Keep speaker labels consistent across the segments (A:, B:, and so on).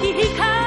A: 皮卡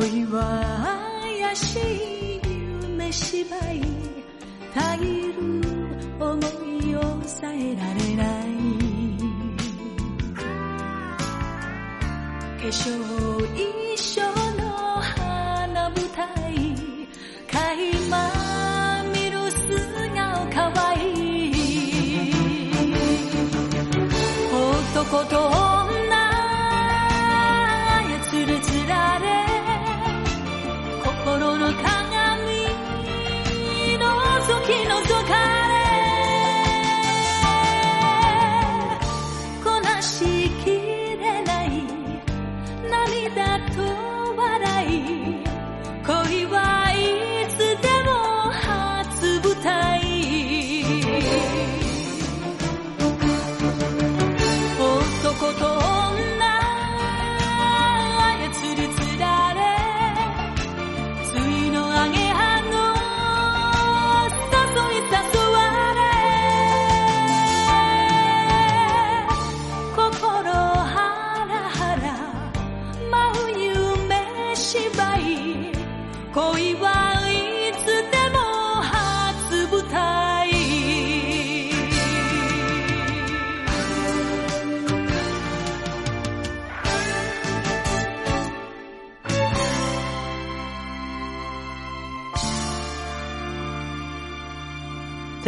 A: 恋は怪しい夢芝居たぎる思いを抑えられない化粧一緒の花舞台。垣間見る素顔かわいい男と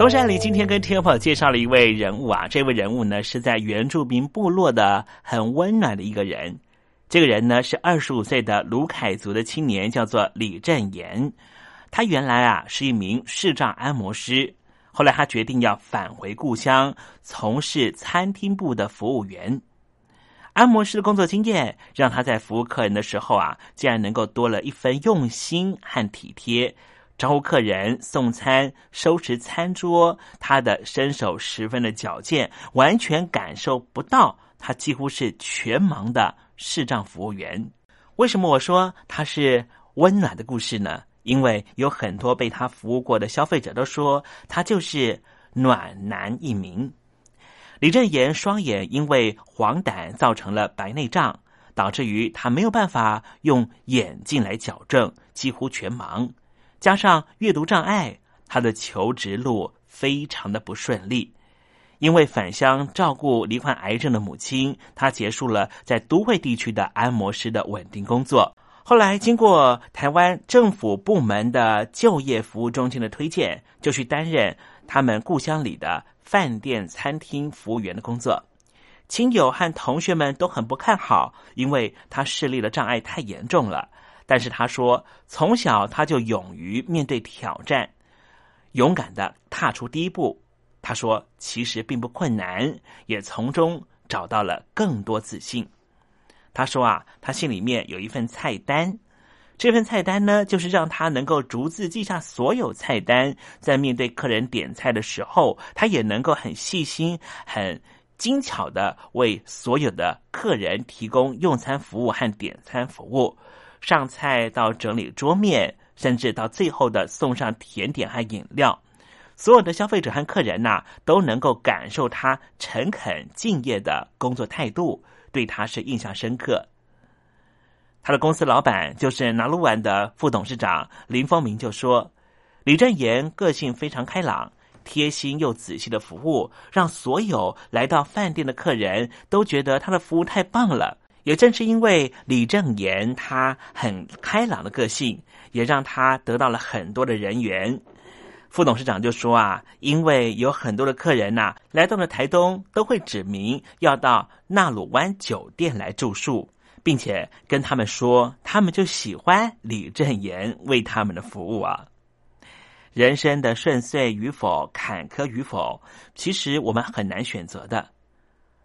B: 东山里今天跟听众朋友介绍了一位人物啊，这位人物呢是在原住民部落的很温暖的一个人。这个人呢是二十五岁的卢凯族的青年，叫做李振言。他原来啊是一名视障按摩师，后来他决定要返回故乡，从事餐厅部的服务员。按摩师的工作经验让他在服务客人的时候啊，竟然能够多了一分用心和体贴。招呼客人、送餐、收拾餐桌，他的身手十分的矫健，完全感受不到他几乎是全盲的视障服务员。为什么我说他是温暖的故事呢？因为有很多被他服务过的消费者都说他就是暖男一名。李正言双眼因为黄疸造成了白内障，导致于他没有办法用眼镜来矫正，几乎全盲。加上阅读障碍，他的求职路非常的不顺利。因为返乡照顾罹患癌症的母亲，他结束了在都会地区的按摩师的稳定工作。后来经过台湾政府部门的就业服务中心的推荐，就去担任他们故乡里的饭店餐厅服务员的工作。亲友和同学们都很不看好，因为他视力的障碍太严重了。但是他说，从小他就勇于面对挑战，勇敢的踏出第一步。他说，其实并不困难，也从中找到了更多自信。他说啊，他心里面有一份菜单，这份菜单呢，就是让他能够逐字记下所有菜单，在面对客人点菜的时候，他也能够很细心、很精巧的为所有的客人提供用餐服务和点餐服务。上菜到整理桌面，甚至到最后的送上甜点和饮料，所有的消费者和客人呐，都能够感受他诚恳敬业的工作态度，对他是印象深刻。他的公司老板就是拿鹿丸的副董事长林峰明就说：“李正言个性非常开朗，贴心又仔细的服务，让所有来到饭店的客人都觉得他的服务太棒了。”也正是因为李正言他很开朗的个性，也让他得到了很多的人缘。副董事长就说啊，因为有很多的客人呐来到了台东，都会指明要到纳鲁湾酒店来住宿，并且跟他们说，他们就喜欢李正言为他们的服务啊。人生的顺遂与否、坎坷与否，其实我们很难选择的。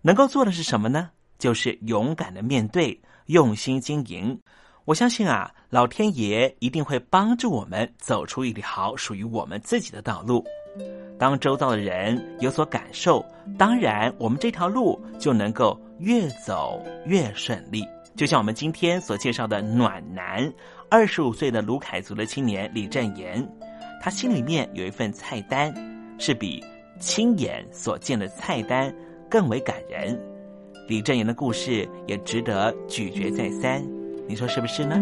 B: 能够做的是什么呢？就是勇敢的面对，用心经营。我相信啊，老天爷一定会帮助我们走出一条属于我们自己的道路。当周遭的人有所感受，当然我们这条路就能够越走越顺利。就像我们今天所介绍的暖男，二十五岁的卢凯族的青年李振言，他心里面有一份菜单，是比亲眼所见的菜单更为感人。李正言的故事也值得咀嚼再三，你说是不是呢？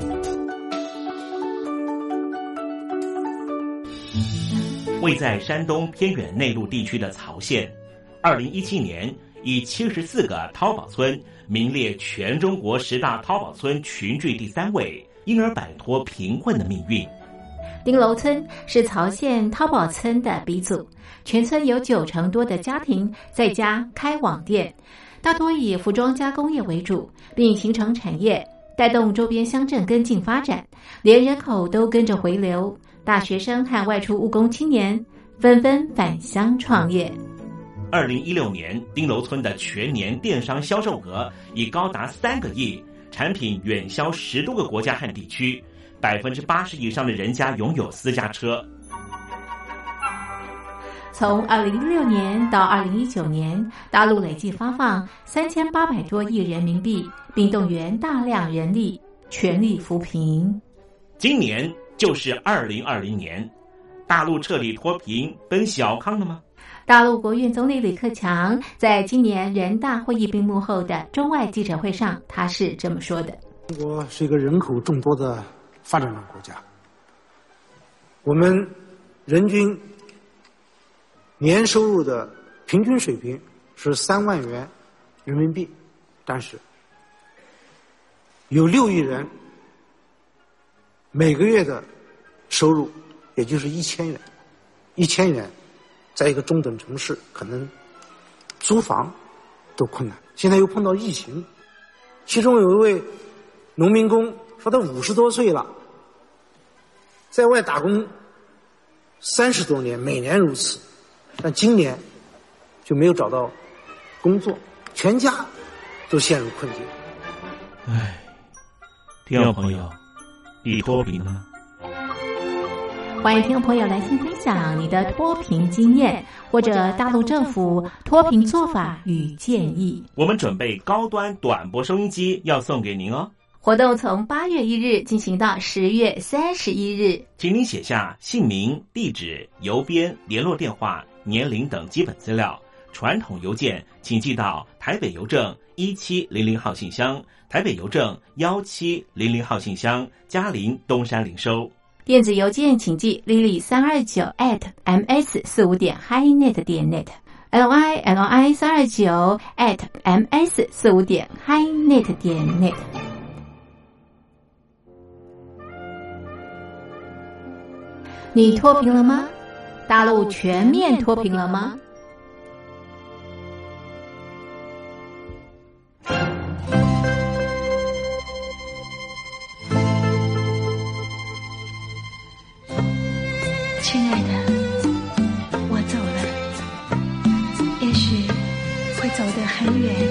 B: 位在山东偏远内陆地区的曹县，二零一七年以七十四个淘宝村名列全中国十大淘宝村群聚第三位，因而摆脱贫困的命运。
C: 丁楼村是曹县淘宝村的鼻祖，全村有九成多的家庭在家开网店，大多以服装加工业为主，并形成产业，带动周边乡镇跟进发展，连人口都跟着回流。大学生和外出务工青年纷纷返乡创业。
B: 二零一六年，丁楼村的全年电商销售额已高达三个亿，产品远销十多个国家和地区，百分之八十以上的人家拥有私家车。
C: 从二零一六年到二零一九年，大陆累计发放三千八百多亿人民币，并动员大量人力，全力扶贫。
B: 今年。就是二零二零年，大陆彻底脱贫奔小康了吗？
C: 大陆国务院总理李克强在今年人大会议闭幕后的中外记者会上，他是这么说的：“
D: 中国是一个人口众多的发展中国家，我们人均年收入的平均水平是三万元人民币，但是有六亿人。”每个月的收入也就是一千元，一千元，在一个中等城市可能租房都困难。现在又碰到疫情，其中有一位农民工说他五十多岁了，在外打工三十多年，每年如此，但今年就没有找到工作，全家都陷入困境。
B: 唉，听众朋友。你脱贫了吗？
C: 欢迎听众朋友来信分享你的脱贫经验，或者大陆政府脱贫做法与建议。
B: 我们准备高端短波收音机要送给您哦。
C: 活动从八月一日进行到十月三十一日，
B: 请您写下姓名、地址、邮编、联络电话、年龄等基本资料。传统邮件请寄到台北邮政一七零零号信箱，台北邮政幺七零零号信箱，嘉陵东山零收。
C: 电子邮件请寄 lily 三二九 at ms 四五点 highnet 点 net，l y l i 三二九 at ms 四五点 hi net 点 net。你脱贫了吗？大陆全面脱贫了吗？
E: 亲爱的我走了也许会走得很远。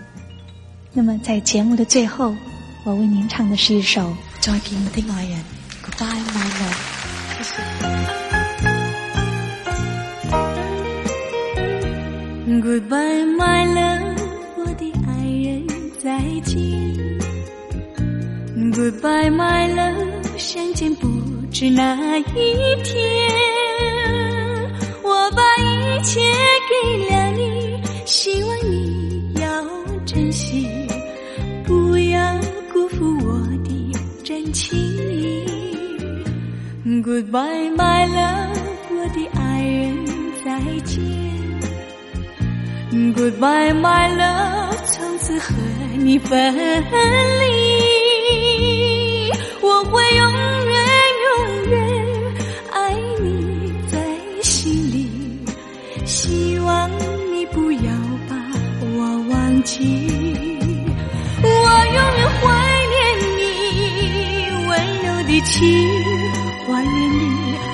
E: 那么，在节目的最后，我为您唱的是一首《再见我的爱人》，Goodbye my love。
A: Goodbye, my love，我的爱人再见。Goodbye my love，相见不知哪一天。我把一切给了你，希望你要珍惜。goodbye my love 我的爱人再见 goodbye my love 从此和你分离。我会永远永远爱你在心里。希望你不要把我忘记。我永远怀念你温柔的情。